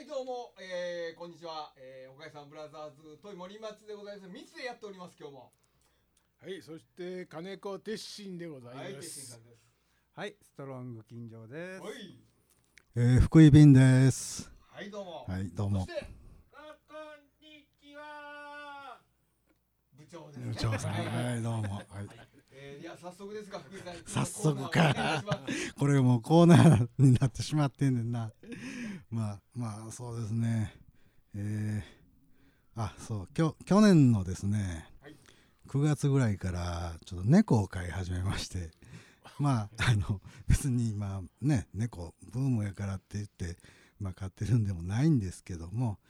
はいどうも、えー、こんにちは、えー、岡井さんブラザーズトイ森松でございます密でやっております今日もはい、そして金子鉄心でございはいます。鉄心さんですはい、ストロング金城です。はいえー、福井便です。はいどうもはい、どうもそし。てあこんにちは部長ですね部長さん、はい、どうも。はい、えー、いや早速ですが福井さん早速かこれもうコーナーになってしまってんねんな。まあ、まあ、そうですね。えー、あ、そう、きょ去年のですね、はい9月ぐらいからちょっと猫を飼い始めまして、まあ、あの、別にまあね、猫、ブームやからって言って、まあ飼ってるんでもないんですけども、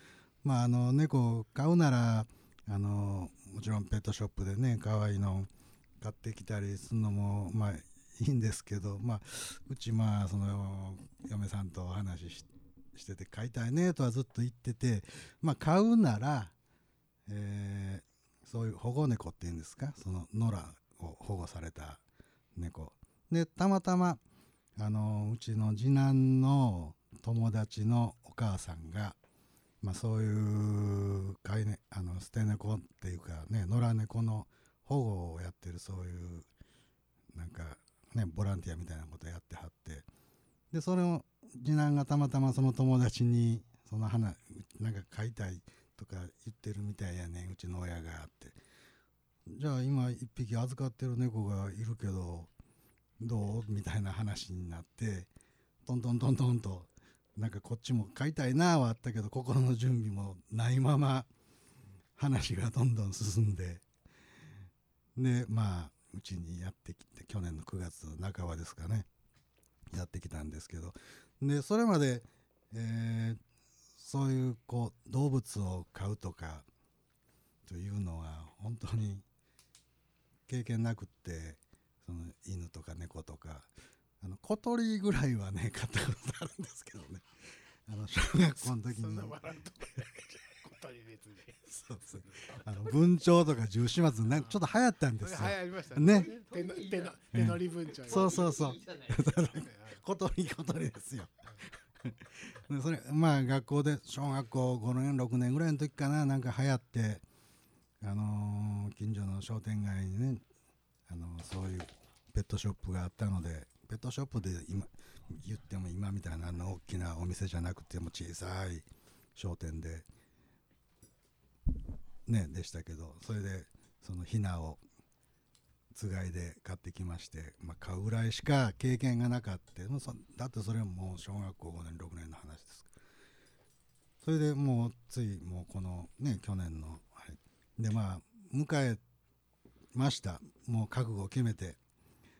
まあ、あの、猫を飼うなら、あの、もちろんペットショップでね、可愛いの買ってきたりするのも、まあ、いいんですけど、まあ、うちまあその嫁さんとお話しししてて飼いたいねとはずっと言っててまあ買うなら、えーそういう保護猫っていうんですか？その野良を保護された猫。でたまたまあのうちの次男の友達のお母さんが、まあ、そういう飼い、ね、あの捨て猫っていうかね野良猫の保護をやってるそういうなんかねボランティアみたいなことやってはって。でそれを次男がたまたまその友達にその花なんか飼いたいとか言ってるみたいやねうちの親がって。じゃあ今一匹預かってる猫がいるけどどう？みたいな話になってトントントントンとなんかこっちも飼いたいなはあったけど心の準備もないまま話がどんどん進んででまあうちにやってきて去年の9月半ばですかね。やってきたんですけどでそれまで、えーそういうこう動物を飼うとかというのは本当に経験なくってその犬とか猫とかあの小鳥ぐらいはね 飼ったことあるんですけどね。あの小学校の時に。そうとこやことに別に。そうそう。あの文鳥とか十四松なんかちょっと流行ったんですよ。それ流行りましたね。手の手の手乗り文鳥。そうそうそう。小鳥小鳥ですよ。でそれまあ学校で小学校5年6年ぐらいの時かななんか流行ってあのー近所の商店街にね、あのーそういうペットショップがあったのでペットショップで今言っても今みたいなあの大きなお店じゃなくても小さい商店でねでしたけどそれでそのヒナをつがいで買ってきまして、まあ、買うぐらいしか経験がなかった。もうそだってそれはもう小学校5年6年の話です。それでもうついもうこのね去年の、はい、でまあ迎えました。もう覚悟を決めて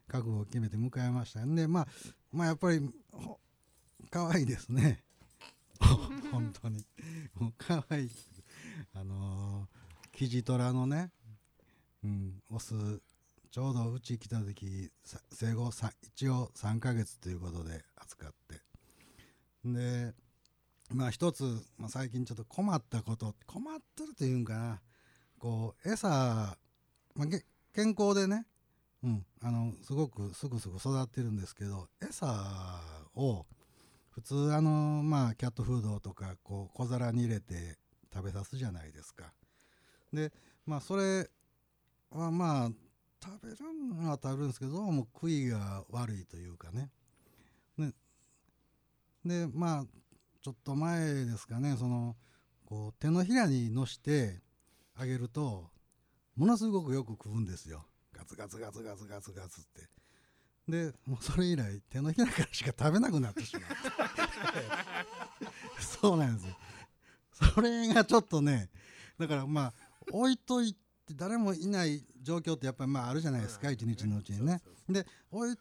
覚悟を決めて迎えました。んでまあまあやっぱりほ可愛いですね。本当に。もう可愛い。あのー、キジトラのねうんオスちょうどうち来た時生後一応3ヶ月ということで扱ってでまあ一つ、まあ、最近ちょっと困ったこと困ってるというんかなこう餌、まあ、健康でね、うん、あのすごくすぐすぐ育ってるんですけど餌を普通あのまあキャットフードとかこう小皿に入れて食べさすじゃないですか。でまあそれはまあ食べるのは食べるんですけどどうも食いが悪いというかね。ね。でまあちょっと前ですかねそのこう手のひらにのしてあげるとものすごくよく食うんですよ。ガツガツガツガツガツガツって。でもうそれ以来手のひらからしか食べなくなってしまう。そうなんですよ。それがちょっとねだからまあ置いといて誰もいない状況ってやっぱりまああるじゃないですか一日のうちにね。で置い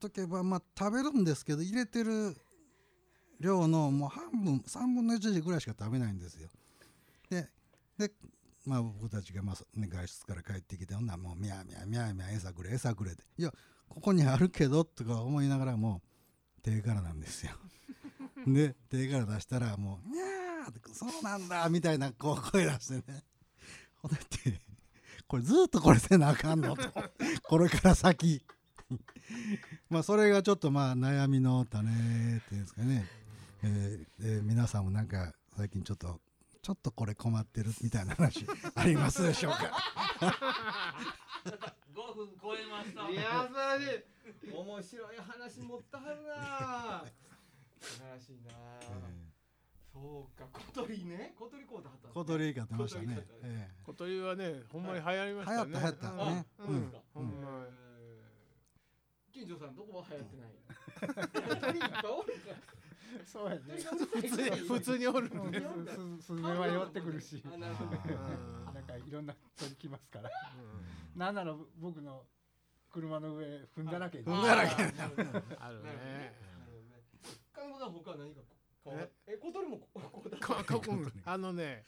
とけばまあ食べるんですけど入れてる量のもう半分3分の1ぐらいしか食べないんですよ。ででまあ僕たちがまあ、ね、外出から帰ってきてほんならもうミャーミャーミャーミャー餌くれ餌くれって。いやここにあるけどとか思いながらも手からなんですよ。で手から出したらもう「にゃー!」って「そうなんだ!」みたいなこう声出してね。ほんでこれずっとこれせなあかんの？と これから先。まあそれがちょっとまあ悩みの種っていうんですかね。えーえー皆さんもなんか最近ちょっとちょっとこれ困ってるみたいな話ありますでしょうか？5分超えました。いや素晴らしい。面白い話持ったはるな。素晴らしいな、そうか。小鳥ね。小鳥こうだった小鳥買ってましたね。小鳥はねほんまに流行りましたね。流行った流行った。ね。うん。うん。ほん。まに金城さんどこも流行ってない。鳥いっぱいおるから。そうやね。普通に普通におるすすずめは寄ってくるし。あなるほど。うん。なんかいろんな鳥来ますから。なんなら僕の車の上踏んだらけ。で踏んだらけ。あるね。なるほどね。看護さん他は何かこうえ小鳥もここうだかか うんあのね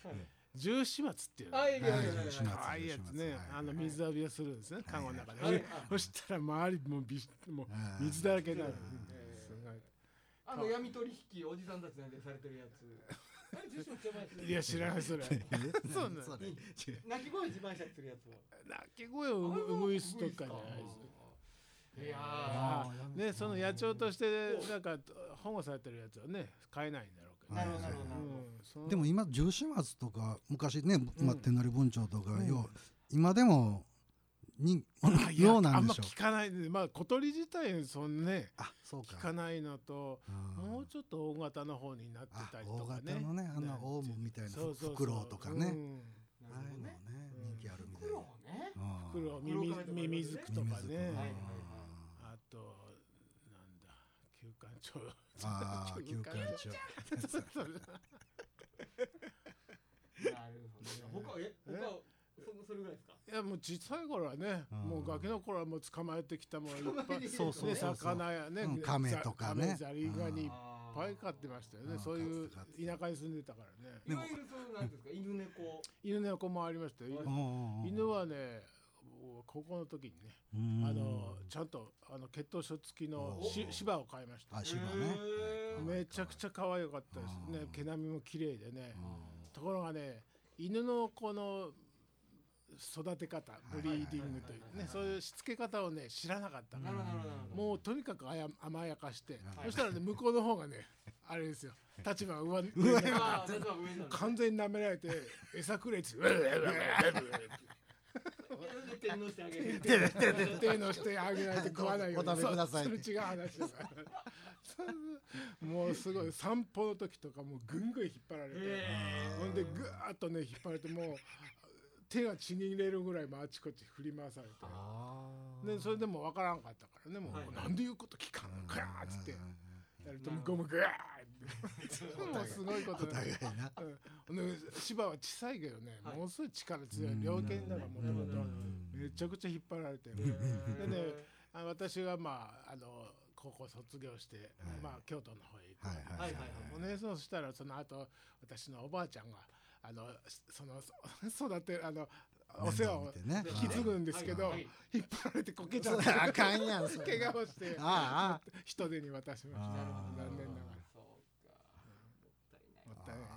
十四松っていうの。あいいねいいね。い。いねはいいやつねはい。あの水浴びをするんですねカゴの中はい。でそしたら周りもうびしもう水だらけになる。えーすごいあの闇取引おじさんたちなんでされてるやつ。いや知らないそれ。え そうなんそれ鳴き声自慢したりするやつを鳴き声をうぐいすとかじゃないですいやねその野鳥としてなんか保護されてるやつはね飼えないんだろうけど。うんでも今十四松とか昔ね、まあ、うん。手乗り文鳥とか、うんよう今でもにようなんでしょう。あんま聞かない。ねまあ小鳥自体そんねあそうか。聞かないのとうんもうちょっと大型の方になってあたり大とかね。型のねあんなねオウムみたいなフクロウとかね、うん。ああいうのねうん。人気あるみたいな。黒ね。うんフクロウミミ黒ミミズクとかねとなんだ休館長。ああ休館長。なるほど他え他はそそれぐらいですか？いやもう小さい頃はね、うん。もうガキの頃はもう捕まえてきたものいっぱい。そうそうねそうそう。魚やね、うん亀とかね。ザザリガニいっあぱい飼ってましたよね、うん。そういう田舎に住んでたからね。いわゆるそのなんですか？犬猫。犬猫もありましたよ、犬はね高校の時にね、うん。あのちゃんとあの血統書付きの芝を買いました。あ芝ね。めちゃくちゃ可愛かったです。ねうん毛並みも綺麗でね。うんところがね犬のこの育て方ブリーディングというねそういうしつけ方をね知らなかったから。なるほどなるほど。もうとにかくあや甘やかして。はい。そしたらね向こうの方がねあれですよ。立場が上上完全に舐められて餌くれって うわうわうわうわ天皇してあげる手のしてあげないと食わないように。お食べください。そそれ違う話だからもうすごい散歩の時とかもうぐんぐん引っ張られて。へほんでぐーっとね引っ張られてもう手が血に入れるぐらいもあちこち振り回されて。でそれでも分からんかったからね。もう、はいなんで言うこと聞かんのかやっつって。やると向こうもぐわーもうすごいことお互いな。うん。で芝は小さいけどね、はい。ものすごい力強い。猟犬だからもともと。めちゃくちゃ引っ張られて。でねあ私がまああの高校卒業して、まあ京都の方へ行く、はいはいはいそうしたらその後私のおばあちゃんがあのそのそ育てあのお世話を引き継ぐんですけど、引っ張られてこけちゃそってれあかんやん怪我をしてああ。人手に渡しました。残念ながらそうかもったいないね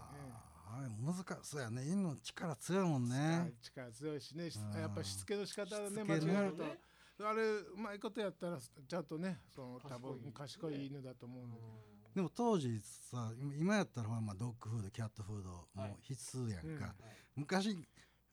あれ難しそうやね。犬の力強いもんね。力強いしね。やっぱしつけの仕方ねしつけ間ね。違えると。あれうまいことやったらちゃんとねその多分賢い犬だと思うで。も当時さ今今やったらまあドッグフードキャットフードも必須やんか、うん。昔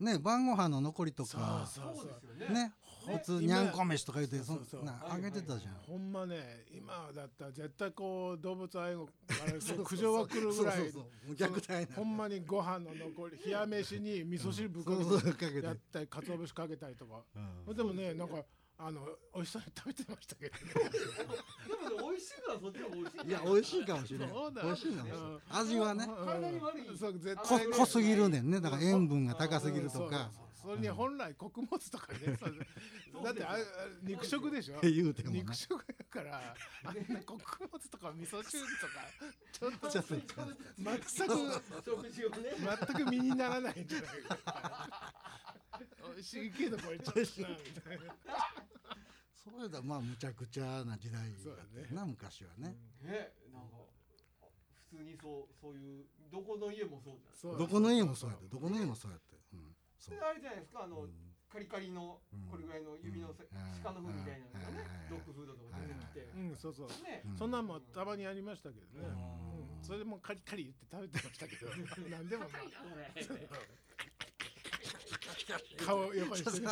ね晩ご飯の残りとかそうですよね。ね普通に今ゃんこ飯とか言ってそそうそうそう。んなあげてたじゃん、ほんまね今だったら絶対こう動物愛護あれ苦情が来るぐらいそうそう虐待なほんまにご飯の残り冷や飯に味噌汁ぶっかけたり鰹節かけたりとか。うん。でもねなんかあの美味しそうに食べてましたけどね。でもね美味しいのはそっちの方が美味しいいや美味しいかもしれない美味しいのかもしれないうん。味はね。体に悪い。そう絶こ対ね濃すぎるねんね。だから塩分が高すぎるとそうかそうそれに本来穀物とかね そうだってあ肉食でしょ？言うてもね肉食やからあんな穀物とか味噌汁とかちょっとちょっと全く食事をね。全く身にならないんじゃないか。美味しいけどこれちょっとなみたいな。それだまあむちゃくちゃな時代そうだね。な昔はね、ねなんか普通にそうそういうどこの家もそうじゃない。そう。どこの家もそうやってどこの家もそうやって、うん、そう。であれじゃないですかあの、うん。カリカリのうん。これぐらいの指のせ、うん鹿の糞みたいなのがねうんドッグフードとか出てきて、うんそうそう。ね、うん。そんなんもたまにありましたけどね、うん。うん。それでもうカリカリ言って食べてましたけど。何でもまあ顔を横にして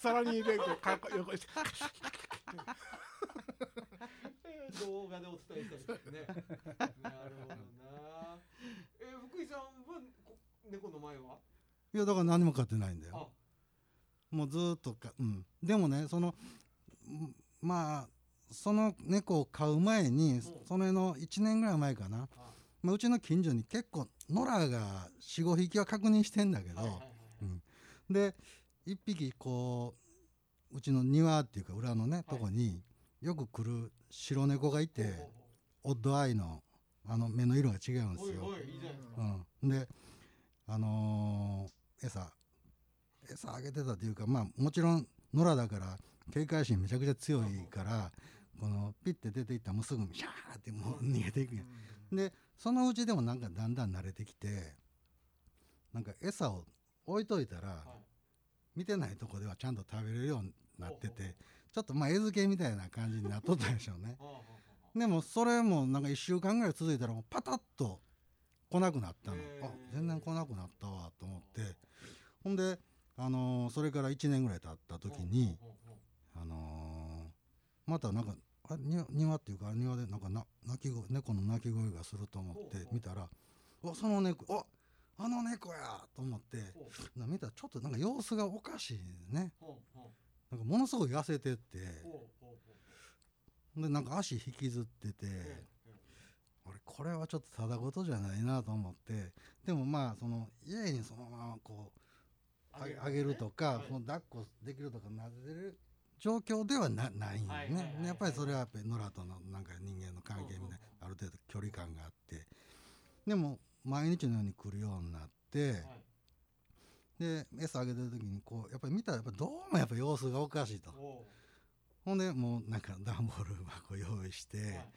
皿に入れて顔横にして 動画でお伝えしたいですね。なるほどな。えー、福井さんはこ猫の前は？いやだから何も買ってないんだあ。よ、もうずーっとかう。ん。でもねそのうんまあその猫を飼う前にそれの1年ぐらい前かな、あ。まあ、うちの近所に結構野良が45匹は確認してんだけど、で1匹こううちの庭っていうか裏のね、とこによく来る白猫がいて、オッドアイのあの目の色が違うんですよ。うん、であのー餌餌あげてたというかまあもちろん野良だから警戒心めちゃくちゃ強いからこのピッて出ていったらもうすぐシャーってもう逃げていくや。ん。でそのうちでもなんかだんだん慣れてきてなんか餌を置いといたらはい。見てないとこではちゃんと食べれるようになっててちょっとまあ餌付けみたいな感じになっとったでしょうね。でもそれもなんか1週間ぐらい続いたらもうパタッと来なくなったの。あ全然来なくなったわと思ってほんで、あのーそれから1年ぐらい経ったあ時に、あのーまたなんかあれ庭庭っていうか庭でなんかな鳴き声猫の鳴き声がすると思って見たら「おその猫おあの猫や!」と思って見たらちょっとなんか様子がおかしいね。なんかものすごい痩せてって。でなんか足引きずってて。う俺これはちょっとただごとじゃないなと思って。でもまあその家にそのままこうあげるとか、はい。その抱っこできるとかなでる状況ではなないんよね。やっぱりそれはやっぱり野良とのなんか人間の関係みたいなある程度距離感があって。でも毎日のように来るようになってはい。で餌あげてる時にこうやっぱり見たらやっぱどうもやっぱ様子がおかしいと。ほほんでもうなんか段ボール箱用意して。うはい。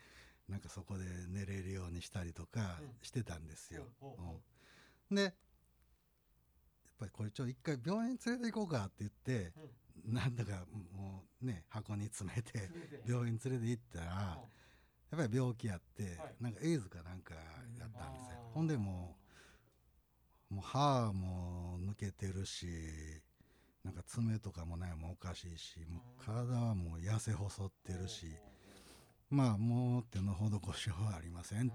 なんかそこで寝れるようにしたりとかうん。してたんですよ。ほうん。でぱりこれちょっと一回病院連れて行こうかって言って、なんだかもうね箱に詰めて病院連れて行ったらやっぱり病気やって、はい。なんかエイズかなんかやったんですよ。ほんでもうもう歯も抜けてるしなんか爪とかもねもうおかしいしもう体はもう痩せ細ってるし。まあもう手の施しはありませんって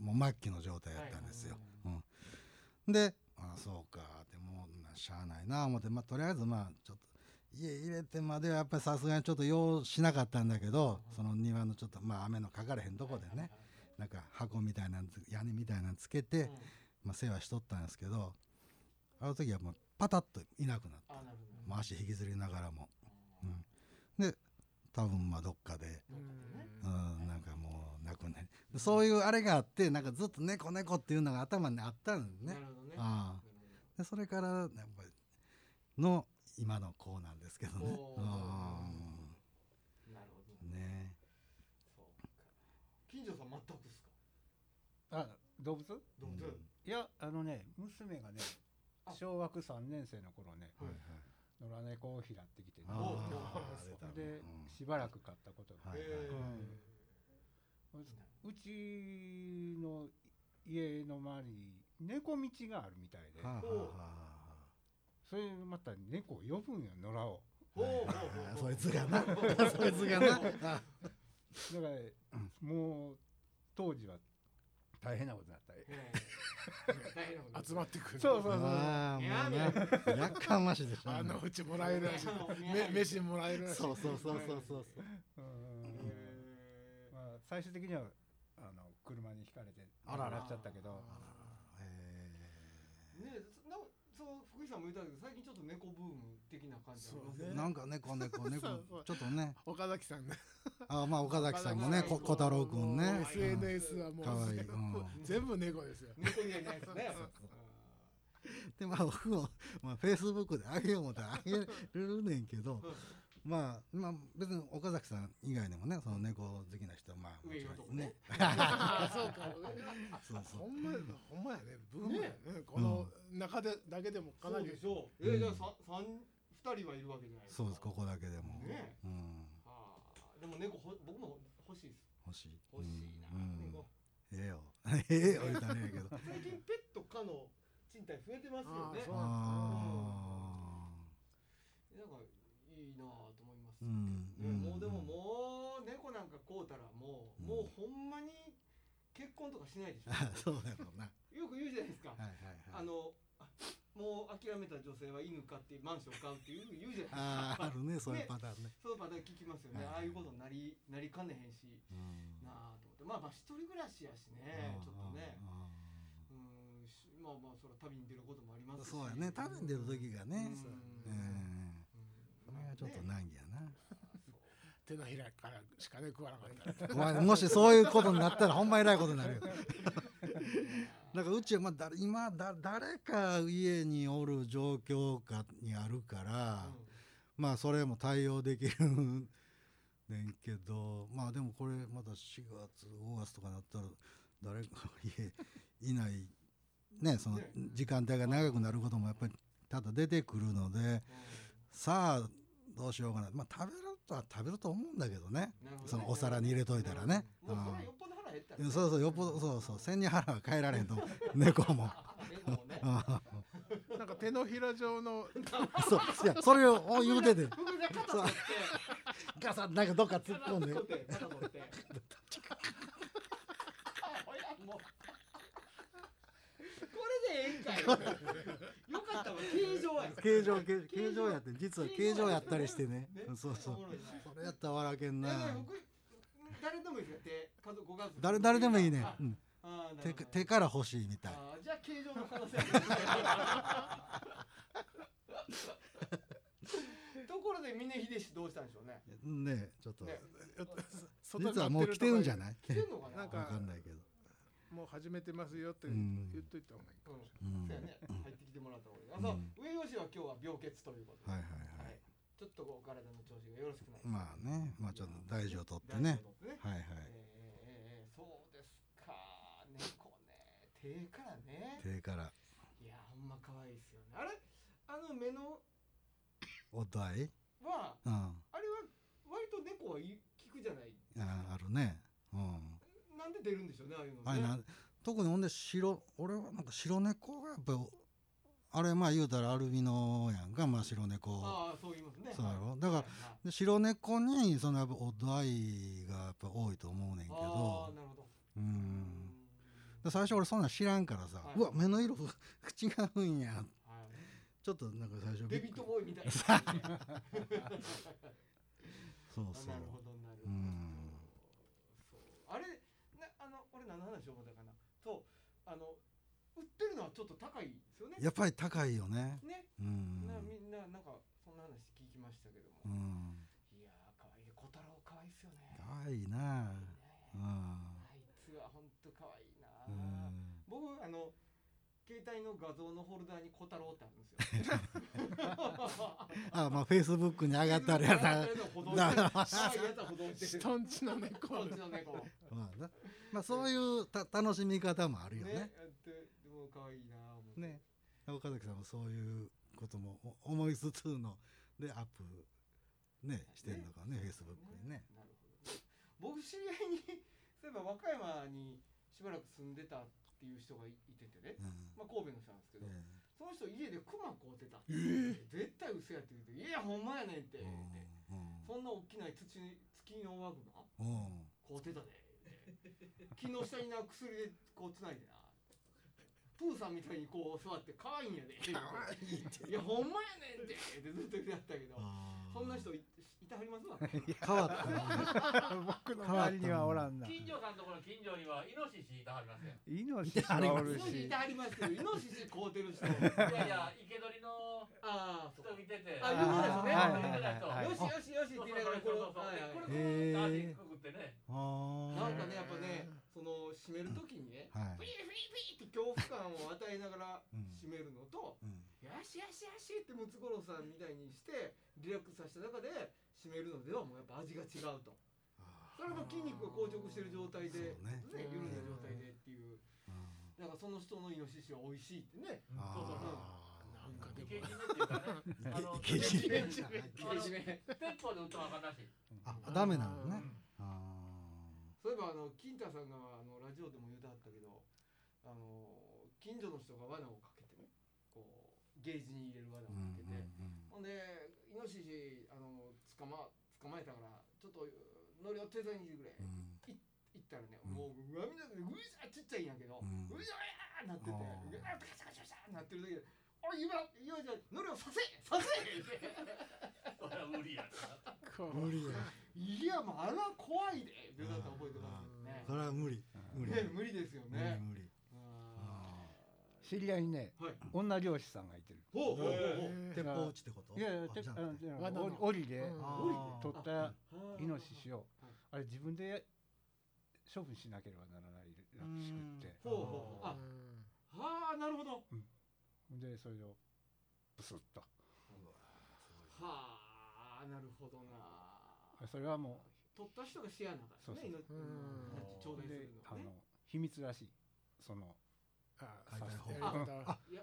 もう末期の状態やったんですよ。うん、でああそうかでもうなしゃあないな思って、まあ、とりあえずまあちょっと家入れてまではやっぱりさすがにちょっと用しなかったんだけどその庭のちょっとまあ雨のかかれへんとこでねなんか箱みたいな屋根みたいなのつけて、まあ、世話しとったんですけどあの時はもうパタッといなくなった。もう足引きずりながらも。うん、で多分まあどっかでうん、なんかもうなくねそういうあれがあってなんかずっと猫猫っていうのが頭にあったんね。なるほどね。ああでそれからやっぱりの今の子なんですけどね。なるほど。んね。そうか。近所さん全くですか？あ動物？動物。いやあのね娘がねあ。小学3年生の頃ねはい野良猫を拾ってきてね。でうん。しばらく飼ったことがはいへうちの家の周りに猫道があるみたいで。はあはあはそれまた猫を呼ぶんよ野良を。そいつがな。そいつがな。あだからもう当時は大変なことになった。ええ。大変なこと集まってくる。そうそうそうやかましいでしょあのうちもらえるらしい。め飯もらえるらしい。そうそうそうそうそう。そううん。へまあ最終的にはあの車にひかれてあらら。亡くなっちゃったけど。ええねえなそう福井さんも言ったけど最近ちょっと猫ブーム的な感じありますそうね。ーなんか猫猫猫。ちょっとね。岡崎さんねあまあ岡崎さんもねこ小太郎くんね。SNS はもういい。全部うん。全部猫ですよ。猫にはいないですねでまあ僕もまあフェイスブックであげよう思ったらあげるねんけどまあまあ別に岡崎さん以外でもねその猫好きな人はまあもちろんね。あそうかそうそう。ほんまやほんまやね。ブームやね。この中でだけでもかなり。そうでしょ。うえじゃあさ三二人はいるわけじゃないですか。そうですここだけでも。ね。うん。でも猫ほ僕も欲しいです。欲しい。欲しいな猫。ええよ。ええ言うたらねやけど。最近ペット可の賃貸増えてますよね。あー。そうあなんかいいなぁと思いますーうんね、うん。もうでももう猫なんか買うたらもう、うんもうほんまに結婚とかしないでしょ。あ そうだろうな。はよく言うじゃないですか、いはいはい。あのあもう諦めた女性は犬飼ってマンション買うっていう言うじゃないですか。あるねそういうパターンね。そのパターン聞きますよね、はいああいうことになりなりかねへんしうんなあと思って。まあまあ一人暮らしやしねちょっとね。あうん。しまあまあそれは旅に出ることもありますし。そうやね。旅に出る時がね。うん。うんちょっと難儀やな。手のひらからしかね食わなかったら。お前もしそういうことになったらほんま偉いことになるよ。だからうちはまあだ今だ誰か家におる状況下にあるから、まあそれも対応できるねんけどまあでもこれまた4月5月とかなったら誰か家いないねそのね。時間帯が長くなることもやっぱりただ出てくるのでさあどうしようかな。まあ食べるとは食べると思うんだけどね。ね。そのお皿に入れといたらね。もうん。そうそうよっぽどそうそう。背に腹は変えられへんと 猫も。猫もね。うん。なんか手のひら状の。そういやそれを言うてて。ガサッなんかどっか突っ込んで。これでええんかい。よ かったわ形状や形状形形状やって。実は形状やったりしてね。ねそうそう。それやったら笑けんな。誰でもいいですか手家族ご家族誰誰でもいいね。あ、うん、手手から欲しいみたい。じゃあ形状の可能性。ところで峰秀氏どうしたんでしょうね。ねちょっと。ね実はもう来てるんじゃいない？来てんのかな？なんかわかんないけどもう始めてますよってうん。言っといた方がいいかもしうん。うん。そうやね。入ってきてもらった方がいい。あそう。うん上吉は今日は病欠ということで。はいはいはい。ちょっとこう体の調子がよろしくないまあね。まあちょっと大事をとって大ね事をとってね。はいはい。えーえーえー。そうですか。猫ね。手からね。手から。いやほんま可愛いですよね。あれ？あの目のお題はうん。あれは割と猫はい効くじゃない？ああるね。うんなんで出るんでしょうねああいうのね。あれな特にほんで白俺はなんか白猫がやっぱあれまあ言うたらアルビノやんかまあ白猫。ああそう言いますね。そうやろ。はいだからはい。で白猫にそのやっぱお題がやっぱ多いと思うねんけああどなるほど。ううん。で最初俺そんなん知らんからさ、はい。うわ目の色 違うんや。はい。ちょっとなんか最初デビットボーイみたいな。そうそうあなるほどなるほど、うんそうあれなあの俺何の話を思ったかなそうあの売ってるのはちょっと高いですよね。やっぱり高いよね。ね、うんなみんななんかそんな話聞きましたけども、うん。いやー可愛い。ね小太郎可愛いっすよね。かわいいなうん。あいつは本当可愛いな、うん。僕あの携帯の画像のホルダーに小太郎ってあるんですよ。あまあフェイスブックに上がったらやな。人んちの猫。こっちの猫。まあな。まあそういうた楽しみ方もあるよね。ねでも可愛いなぁ思って。ね。岡崎さんもそういうこともお思いつつのでアップねしてんのかねフェイスブックにね。なるほどね。僕知り合いにそういえば和歌山にしばらく住んでたっていう人がいいててね、うん。まあ、神戸の人なんですけど、えその人家でクマ飼うてたって絶対嘘やって言うて「いやほんまやねん」って。って、うん。そんな大きな土月のワグマうん。飼うてたで木の下にな薬でこうつないでな。プーさんみたいにこう座って可愛いんやでいやほんまやねんって。ってずっと言ってやったけどそんな人いいてはりますわ。変わったね僕の周りにはおらんな。近所さんところの近所にはイノシシいたはりますよ。命はおるしイノシシいてはりますけどイノシシてる人。いやいや、生け捕りのあ人見てて。あ有名ですね。よしよしよしって言いながらこれこれこへーくぐってね。なんかねやっぱねその締める時にねはい。フィーフィーフィーって恐怖感を与えながらうん。締めるのとうん。よしよしよしってムツゴロウさんみたいにしてリラックスさせた中で締めるのではもうやっぱ味が違うと。あそれも筋肉が硬直してる状態でね。ね緩んだ状態でっていう。ーだからその人のイノシシは美味しいってねそうそうなんかでも。イケジメっていうかね。あの、イケジメあのケジメ鉄砲で撃ったらあかんらし。い。あダメなのね。あそういえばあの金太さんがあのラジオでも言うてはったけどあの近所の人が罠をかけてねこうゲージに入れる罠をうんかけて、ほんでイノシシ捕ま捕まえたからちょっと乗りを手伝いに来てくれ、うん。うん行ったらね、うん。もううわみんなでうちっちゃいんやけど、ううんいざやーなってて、うあわーガチャガチャガチャなってる時で「おい今今じゃ乗りをさせさせ!」ってそれは無理や無理や。いやもうあれは怖いでって言うたった覚えてますよね。それは無理無理。ね無理ですよ無理ね無理。あ知り合いにねーはい。女漁師さんがいてる。ほうほうほうほう。へ鉄砲撃ちってこと？いやいやてあじゃあじゃあ罠の。おり檻で取ったはイノシシをはい。あれ自分で処分しなければならないらしくって。ほうほうほう。ああなるほど。でそれをブスッと。はあなるほどな。それはも取った人がシェアなかったね。そうそう命頂うで戴するの秘密らしい。そのあ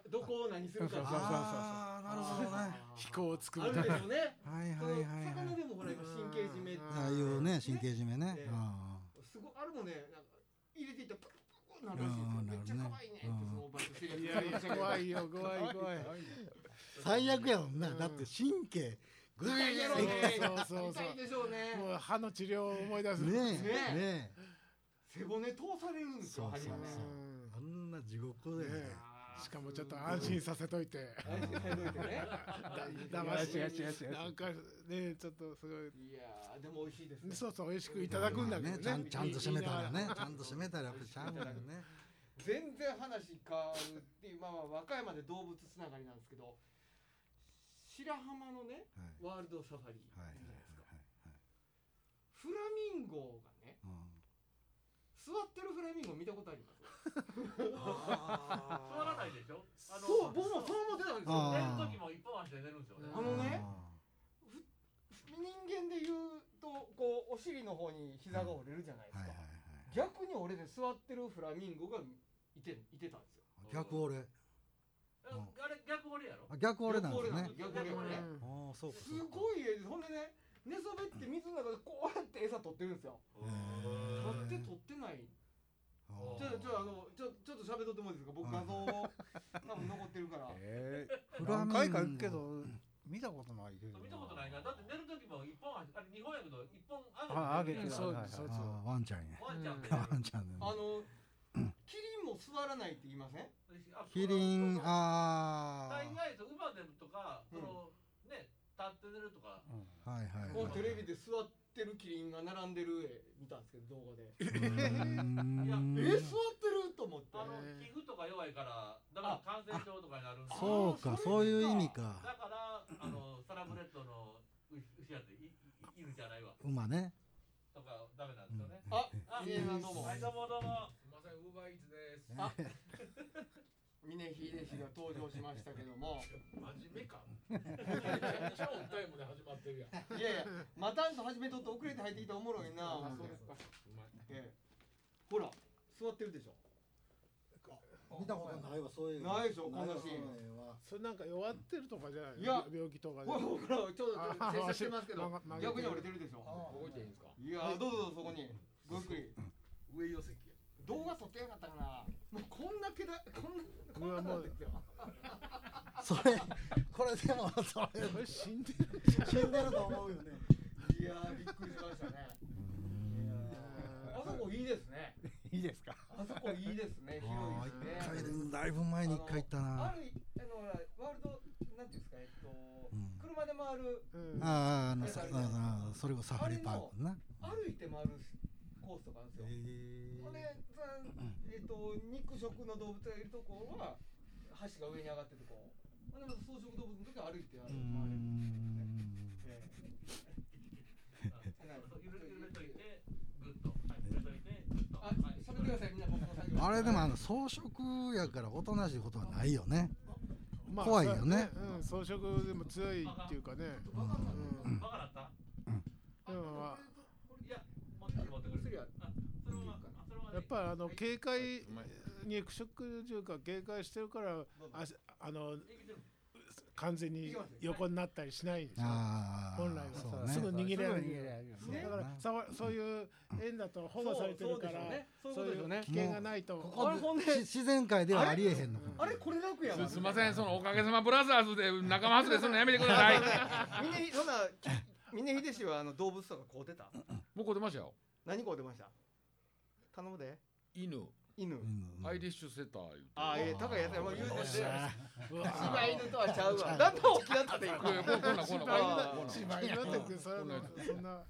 どこを何するか。そうそうそうああなるほどね。飛行を作あるるためでしょうね。はいはいはいはい。魚でもほら今神経締めってああいうね神経締めね。ね。あすごいあれもねなんか入れていったらなるらしいですよ。うんめっちゃ可愛いねいやいや怖いよ怖い怖い。あ最悪やもんな。うん。だって神経ぐ痛いやろうねそうそうそう痛いでしょうね。もう歯の治療を思い出す。ねね背骨通されるんですよそうそう針がねそう。うんえあんな地獄でね。しかもちょっと安心させといて。安心させといて。ね だ騙し。違う違う違う違うなんかねちょっとすごい。いやーでも美味しいですね。そうそう美味しくいただくんだけどね。ちゃんちゃんと締めたらね。ちゃんと締めたらやっぱりちゃうんだよね。全然話変わるっていうまあまあ和歌山で動物つながりなんですけど白浜のねはい。ワールドサファリじゃないですかはい。フラミンゴが座ってるフラミンゴ見たことあります？座らないでしょ？あのそう僕もそう思ってたんですよ。寝る時も一本足で寝るんですよね。あのねあ人間で言うとこうお尻の方に膝が折れるじゃないですか、逆に俺で座ってるフラミンゴがいていてたんですよ。逆俺あれ逆俺やろ？あ逆俺なんですね。逆俺なんです逆俺ねああそうかすごい絵でほんでね寝そべって水の中でこうやって餌取ってるんですよ。取って取ってない。あちょちょあのちょちょっと喋っとってもいいですか僕画像を多分残ってるからえーフラミンゴ何回か行くけど見たことないけど見たことないなだって寝る時も一本足あれ日本やけど一本あ上げてるそうそうああワンちゃんやワンちゃんでワンちゃんねあのキリンも座らないって言いませんキリンあ大概と馬でとかそのね立って寝るとかうんあはいはい。こうテレビで座ってるキリンが並んでる絵見たんですけど動画で。うーいやんえ座ってると思って。あの皮膚とか弱いからだから感染症とかになるんで。そうかあーそういう意味だか。からあのサラブレッドの牛牛やっていい犬じゃないわ。馬ね。とかダメなんですよね。ああ峰さんどうも。はいどうもどうも。すみません、ウーバーイーツです。あ峰秀氏が登場しましたけども真面目か？めちゃくちゃオンタイムで始まってるやん。いやいやまたんと始めとって遅れて入ってきたらおもろいなあそうですか。ええほら座ってるでしょ？見たことないわそういうないでしょこんなシーンそれなんか弱ってるとかじゃないいや病気とかでほらちょっとあ正射してますけど逆に折れてるでしょ動いていいんですか。いやどうぞそこにごゆっくり上寄席や。動画撮ってやがったかなもうこんなけだこんなこんななんですよそれこれでもそれ死んでる死んでると思うよね。いやーびっくりしましたね。あそこいいですね。いいですか？あそこいいですねああ広いですね。だいぶ前に一回行ったあなるあのワールドなんていうんですかえっと、ん。車で回るうん。あああのさああそれこそサファリパークな。歩いて回るコースとかあるんですよ、えほんでさえっと肉食の動物がいるとこは橋が上に上がってるとこほんでまた草食動物の時は歩いてう回るんええそう揺れ揺れといてあれでもあの装飾やからおとなしいことはないよね。まあ怖いよね。うん装飾でも強いっていうかね。バカなうん。バカだった？でもまあいや持ってくる持ってくる薬はあそれはあそれはねやっぱりあの警戒肉食獣か警戒してるからああの完全に横になったりしないでしょああ本来は。そうね。すぐ逃げられるね。だからそうそういう縁だと保護されてるからそうそういう危険がないと。自然界ではありえへんのあれ？これ楽やわ。すすいません。そのおかげさまブラザーズで仲間外れするのやめてください。峰ひそんな峰秀氏はあの動物とか買うてたもうこう出ましたよ何買うてました頼むで。犬。犬。うんアイリッシュセター言うて。ああええ高いやつや。もう言うてて。柴犬とはちゃうわ。だんだん大きなったでいくいやこんなんこんなんこんなんこんな。ん芝居になってくそんな。やそんな。あ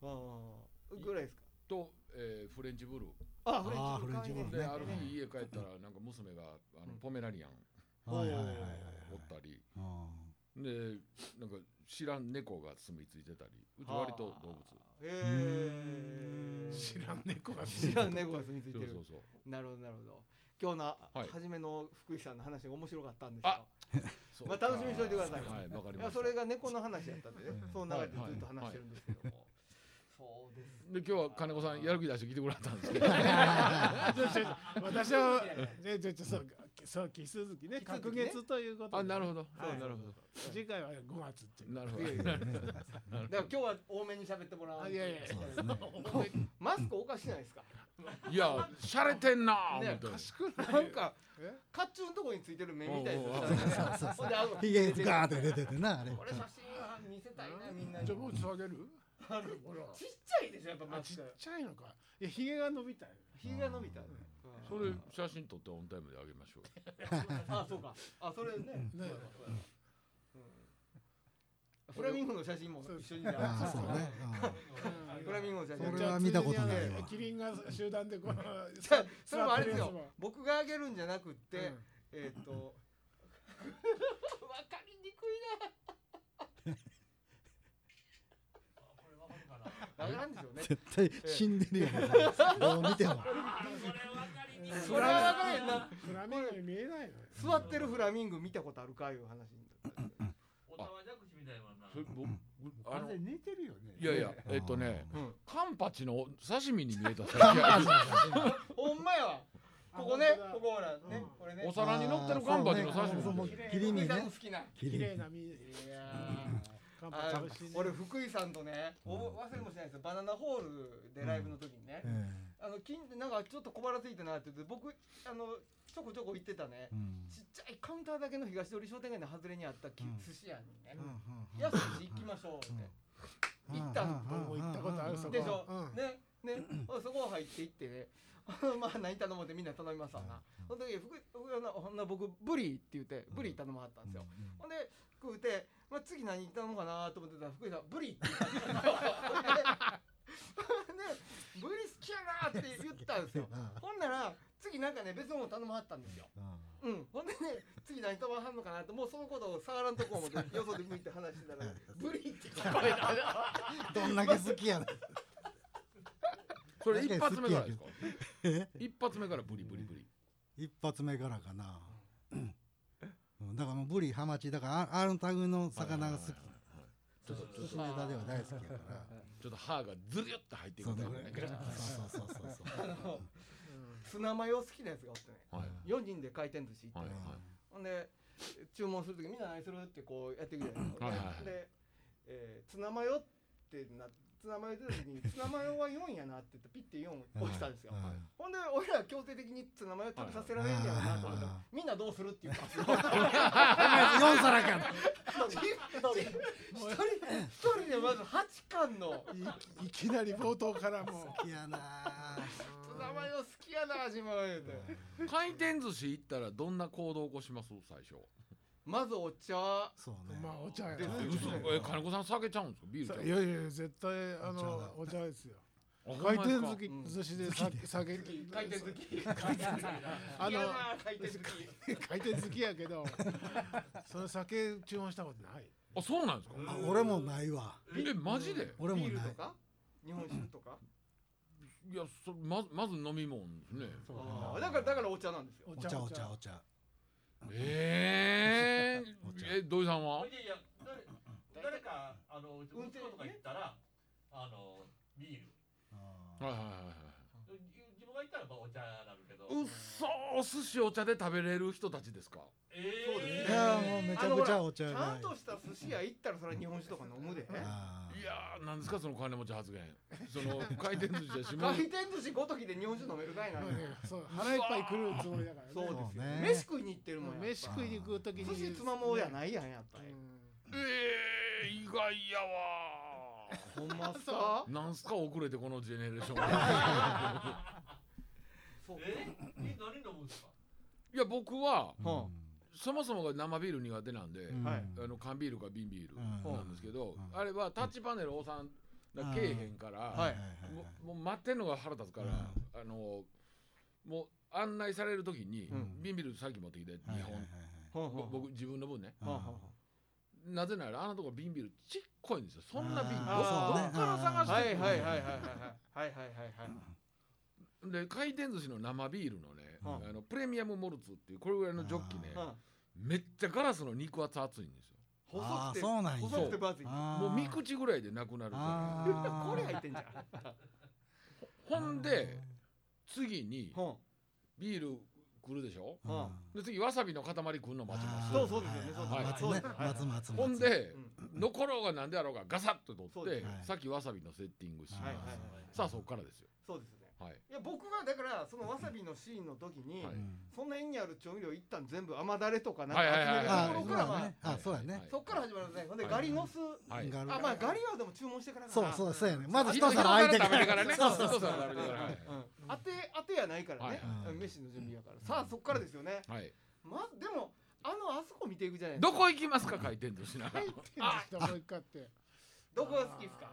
あぐらいですか？と、えーフレンチブルー。ああーフレンチブルである日家帰ったらなんか娘があのポメラニアン。はいはいはいはいおったり。あでなんか知らん猫が住み着いてたり。うち割と動物へえ知らん猫が知らん猫が住み着いてる。そうそうそう。なるほどなるほど。今日のはい。初めの福井さんの話が面白かったんですよ。あそうまあ楽しみにしといてください。はいわかりました。それが猫の話やったんでね。うん。その流れでずっと話してるんですけども。そうですで今日は金子さんやる気出して来てくれたんですけど。私はねちょちょそうそう奇数月ね隔月ということであなるほど。はい。なるほ次回は5月ってなるほど。だから今日は多めに喋ってもらわあいやいやマスクおかしないですか？いやしゃれてんなねっておかしくない。なんかえ？甲冑のとこについてる目みたいなそうそうほんであのひげガーって出ててなあれ。これ写真は見せたいなみんなに。じゃあもうつあげる？ほら。ちっちゃいでしょやっぱあちっマスク。ちゃいのか。いやひげが伸びたよ。ひげが伸びたそれ写真撮ってオンタイムであげましょう あそうか。あそれね。ね。フラミンゴの写真も一緒にじゃああそうね。フラミンゴの写真。それは見たことないわ。キリンが集団でこうじゃあそれもあれですよ。僕があげるんじゃなくって、えーっ、と わかりにくい これわかるかな。なわからんでしょうね。絶対死んでるよどう見てもこれわかりにくいそれはわかるよなフラミンゴに見えないのよ。座ってるフラミンゴ見たことあるかいう話におたわじゃくしみたいな。それ僕あのあれ似てるよね。いやいやえっとねうん。カンパチの刺身に見えた。さ ほんまやわ。ここねあここほらねこれね。お皿に乗ってるカンパチの刺身そうねみたいな切り身ね。好きな。綺麗な身いやカンパあ美味しいね。俺福井さんとねお忘れもしないですよ。バナナホールでライブの時にね、えあの近なんかちょっと小腹ついてなって言って僕あのちょこちょこ行ってたね。えうん。ちっちゃいカウンターだけの東通り商店街の外れにあったきうん。寿司屋にね。うん「安いし行きましょう」って。行ったん。僕も行ったことあるそこでしょ？うん。ねね。そこ入って行って。ね まあ何頼もうってみんな頼みますわな。その時福井福井のほんな僕ブリって言ってブリ頼まはったんですよ。ほんで食うて、まあ、次何頼もうかなと思ってたら福井さんブリって言ったんですよ。でブリ好きやなって言ったんですよ。ほんなら次なんかね別のもの頼まはったんですよ。うん、ほんでね次何頼まはんのかなってもうそのことを触らんとこ思ってよそで向いて話してたらブリって聞こえたどんだけ好きやねん。それ一発目からですか？え？一発目からブリブリブリ。一発目からかな。うん。だからもうブリハマチだからああの類の魚が好き。寿司ネタでは大好きやからちょっと歯がずるっと入ってくそうるみたいなね。そうそうそうそう。あのツナマヨ好きなやつがおってね。はい4人で回転寿司行ってね、はいはい。ほんで注文するときみんな何するってこうやってくるじゃないですか、はいはいはい。で、えーツナマヨってなツナマヨ出た時にツナマヨは4やなって言ってピッて4押したんですよ、はい。ほんで俺ら強制的にツナマヨ食べさせられんねやろなと思って、はい。みんなどうするって言ったんですよ4皿か一人一人でまず8貫の。いいきなり冒頭からもう。好きやなツナマヨ好きやな味も言うて。回転寿司行ったらどんな行動を起こします？最初まずお茶。そうね。まあお茶や嘘。え金子さん酒ちゃうんですか？ビールちゃう。いやいや絶対あのおお茶ですよ。あ回転ほんま寿ですか？司寿司で酒酒。回転好き。あの回転好き。回転好きやけどその酒注文したことない。あそうなんですか？あ俺もないわ。えマジで？俺もない。ビールとか？日本酒とか？いやそまずまず飲み物ですね。あーだからだからお茶なんですよ。お茶。お茶お茶えー、え土井さんは？ほいでいや誰誰かあのうち運転とか行ったらあのビールはいはいはいはい自分が行ったらまあお茶なるけど。うっそお寿司お茶で食べれる人たちですか？えいやもうめちゃくちゃお茶ちゃがんとした寿司屋行ったらそれは日本酒とか飲むで。いやーなんですかその金持ち発言 その回転寿司や下回転寿司ごときで日本酒飲めるかいなそう腹いっぱい来るつもりだからね。そうですよそうね。飯食いに行ってるもんや飯食いに行く時に。寿司つまもうやないやんやっぱり。うん。えー、意外やわほんまっすか？ーなんすか遅れてこのジェネレーション そう。え？え何飲むんですか？いや僕ははそもそもが生ビール苦手なんで、うん。はい。あの缶ビールか瓶ビールうん。なんですけど、うん。あれはタッチパネル押さんだけえへんから、はいもうもう待ってんのが腹立つから、うん。あのもう案内される時に、うん。瓶ビール先持ってきて2本、はいはいはい。ほんほんぼ僕自分の分ね。うんはんはんはんなぜならあのとこ瓶ビールちっこいんですよ。そんな瓶どこどあーっから探して。くるのはいはいはいはいはいはいはいはい。はいで回転寿司の生ビールのね、うん。あのプレミアムモルツっていうこれぐらいのジョッキねはいめっちゃガラスの肉厚熱いんですよ。細くてそうなんや。細くて分厚い。あー。もう三口ぐらいでなくなるかあー。これ入ってんじゃん。らほんで次にほビール来るでしょ？うで次わさびの塊来るの待ちます。そうそうですよね。そうですはい。松松松ほんでう残ろうがなんであろうがガサッと取って、さっきわさびのセッティングします、さあそこからですよ。そうですねはい、いや僕はだからそのわさびのシーンの時に、はい。うんそんな絵にある調味料一旦全部甘だれとかなんか集めるあところからまあ、そうやね。そっから始まるんですね。ほんではい。ガリのす、あまあガリはでも注文してからかそうなそうそうやね。まず一一皿空いてからね。そうそう一皿食べてからはいうん、当て当てやないからね、はい。飯の準備やから。さあそっからですよね。はい、まずでもあのあそこ見ていくじゃないですか。どこ行きますか回転寿司なら入ってんですどこ行くかって。どこが好きですか？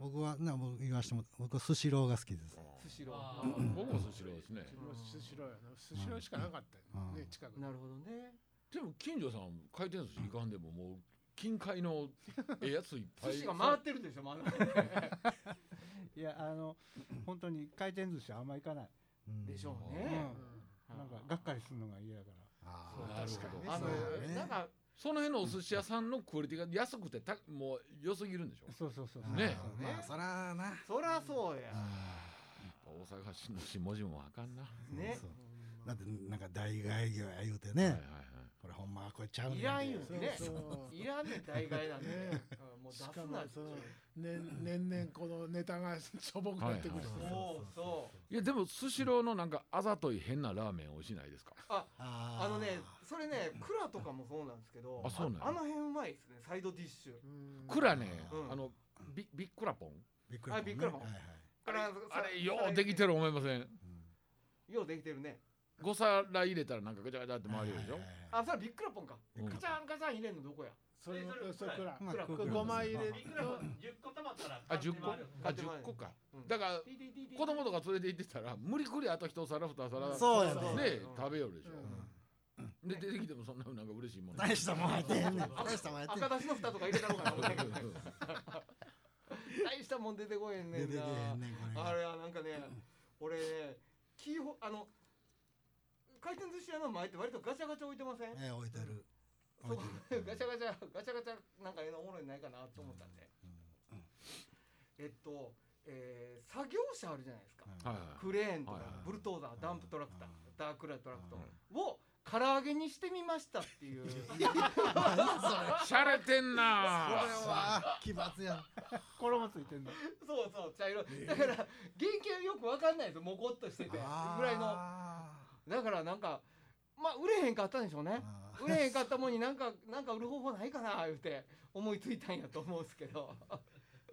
僕はな僕言わしても僕はスシローが好きです。スシロあー。ー僕も寿司ローですね。スシローやな。スシローしかなかったよね。近くになるほどね。でも近所さん回転寿司行かんでももう近海の ええやついっぱい。寿司が回ってるでしょ真ん中にいやあの本当に回転寿司あんま行かない、うん。でしょううん。ね、なんかがっかりするのが嫌やから。あそうーなるほど。あの、そうね。なんかその辺のお寿司屋さんのクオリティが安くてたもう良すぎるんでしょ？そうそうそうあーね。まあそらな。そりゃそうや。大阪市の下地もあかんな、ね。そうだってなんか大概魚や言うてね。はいはいはい。これほんまはこれちゃうねんいらんよね。いらんねん大概なんで、ね。うんもう出すなその年年々このネタがしょぼくなってくるしはいはいそうそう。いやでもスシローのなんかあざとい変なラーメン美味しないですか？ああのねそれね蔵とかもそうなんですけどあそうなんや。あの辺うまいですねサイドディッシュ。うん。クラね、うん。あのビビックラポン。びっくりあびっくりぽんはいはい。あれああれようできてる思いません。ようできてるね5皿入れたらなんかガチャガチャって回るでしょ、あそれビックラポンか。うん。カチャンカチャン入れんのどこや？それそれそれくらまあ蔵こう5枚入れいくらも10個？たまったらあ10個あ10個か。うん。だから子供とか連れて行ってたら無理くりあと一皿二皿そうやね食べよるでしょ、うん。で出てきてもそんななんか嬉しいもん。大したもん入ってへんねん。大したもん入って赤だしの蓋とか入れたのかな。大したもん出てこへんねんな。あれはなんかね俺ねキーホあの回転寿司屋の前って割とガチャガチャ置いてません？ええ置いてる。そ置いてる。こ ガチャガチャガチャガチャなんかええのおもろいのないかなと思ったんで。えっと、えー作業車あるじゃないですか。クレーンとかはいはいはい。ブルトーザーダンプトラクターうん。ダークライトラクトうん。を唐揚げにしてみましたっていう。しゃれ。てんな。これは奇抜やん。衣ついてんの。そうそう茶色だから原型よくわかんないですよ。もこっとしてて。ぐらいの。あだからなんかまあ売れへんかったんでしょうー。ね売れへんかったもんになんかなんか売る方法ないかな言うて思いついたんやと思うんですけど。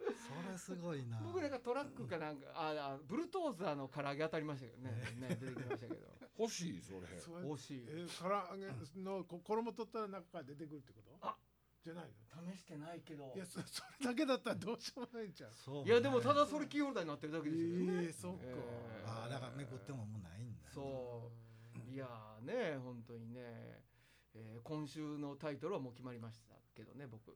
それすごいな。僕なんかトラックかなんかああブルトーザーの唐揚げ当たりましたけどね。ね。出てきましたけど。欲しいそれ。それ惜しい。えー唐揚げのこ衣取ったら中から出てくるってこと？あ。じゃないの？試してないけど。いやそ それだけだったらどうしようもないん。ちゃう。そう。いやでもただそれキーホルダーになってるだけですよね、ええそっか。えー。ああだからめくってももうないんだそうね本当にね、えー今週のタイトルはもう決まりましたけどね僕。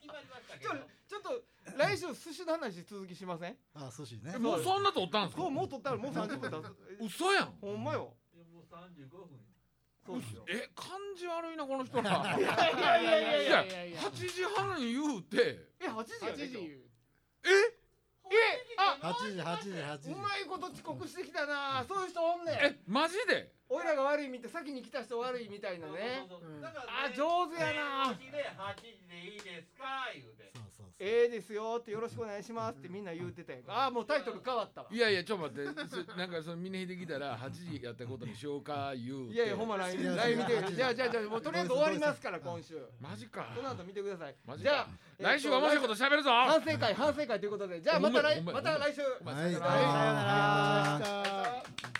ちょどちょっと来週寿司の話続きしません？あ寿司ね。えもうそんなとったんですか？もう取ったらもう30分経つ。嘘やん。ほんまよ。いやもう35分そうですよ。え感じ悪いなこの人ら。いやいやいやいやいやいや。8時半言うて。え8時や8ね時言う8時8時8時。うまいこと遅刻してきたな。そういう人おんねん。えマジで？俺らが悪いみたい先に来た人悪いみたいなね。あ上手やな。8時で8時でいいですか言うてそうそうそうええですよってよろしくお願いしますってみんな言うてたやんか。ああもうタイトル変わったわ。いやいやちょっと待って。そ なんかその峰秀来たら8時やったことにしようか言うて。いやいやほんま LINE 見てじゃあじゃあじゃあもうとりあえず終わりますから今週。マジか。この後見てください。マジか。じゃあ来週は面白いこと喋るぞ。反省会反省会ということで。じゃあまた来また来週。お前はい。さよなら。はい。さよなら